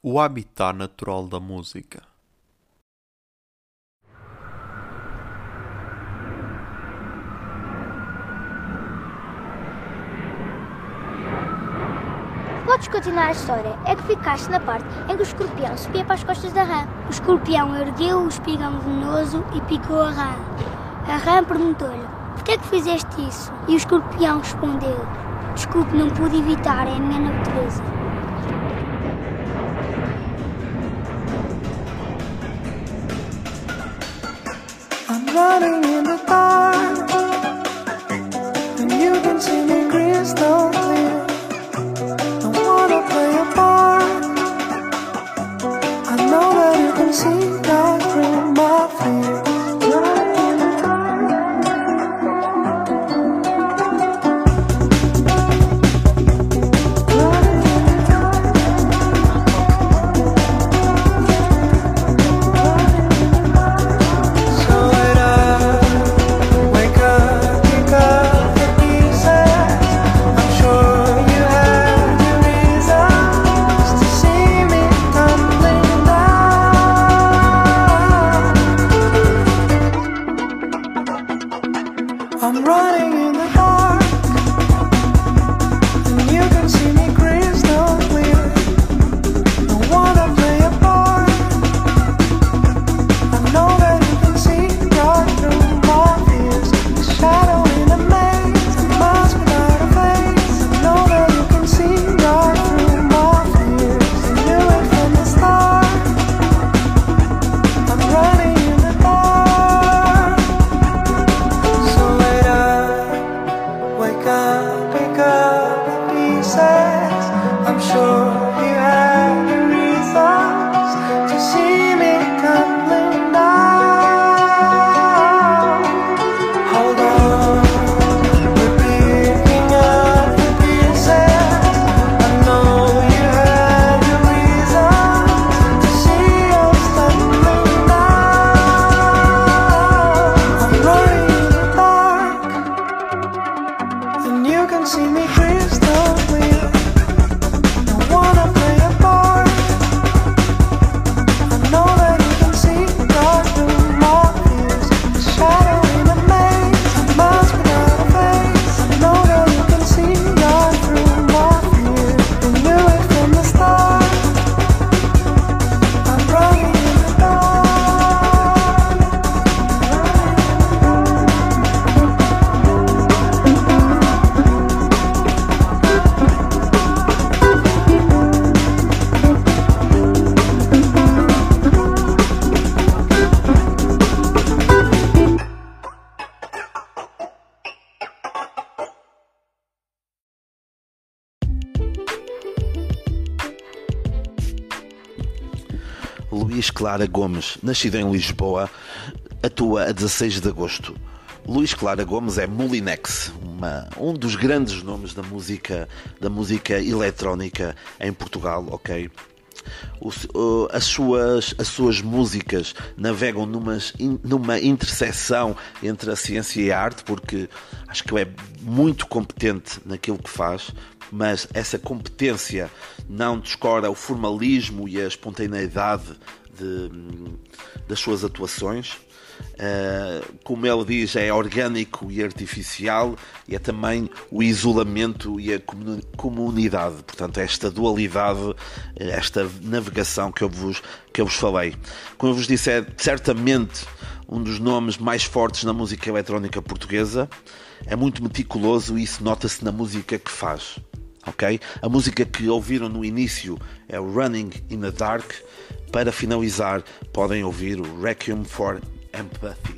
o habitat natural da música Podes continuar a história. É que ficaste na parte em que o escorpião subia para as costas da rã. O escorpião ergueu o espigão venenoso e picou a rã. A rã perguntou-lhe: Por que é que fizeste isso? E o escorpião respondeu: Desculpe, não pude evitar, é a minha natureza. Running in the dark, Luís Clara Gomes, nascido em Lisboa, atua a 16 de agosto. Luís Clara Gomes é Molinex, uma- um dos grandes nomes da música, da música eletrónica em Portugal, ok? As, suas, as suas músicas navegam numas, numa interseção entre a ciência e a arte, porque acho que ele é muito competente naquilo que faz, mas essa competência não descora o formalismo e a espontaneidade de, das suas atuações. Uh, como ele diz, é orgânico e artificial e é também o isolamento e a comuni- comunidade. Portanto, esta dualidade, eh, esta navegação que eu vos, que eu vos falei. Como eu vos disse, é certamente um dos nomes mais fortes na música eletrónica portuguesa. É muito meticuloso e isso nota-se na música que faz. Ok? A música que ouviram no início é Running in the Dark. Para finalizar, podem ouvir o Requiem for Empathy.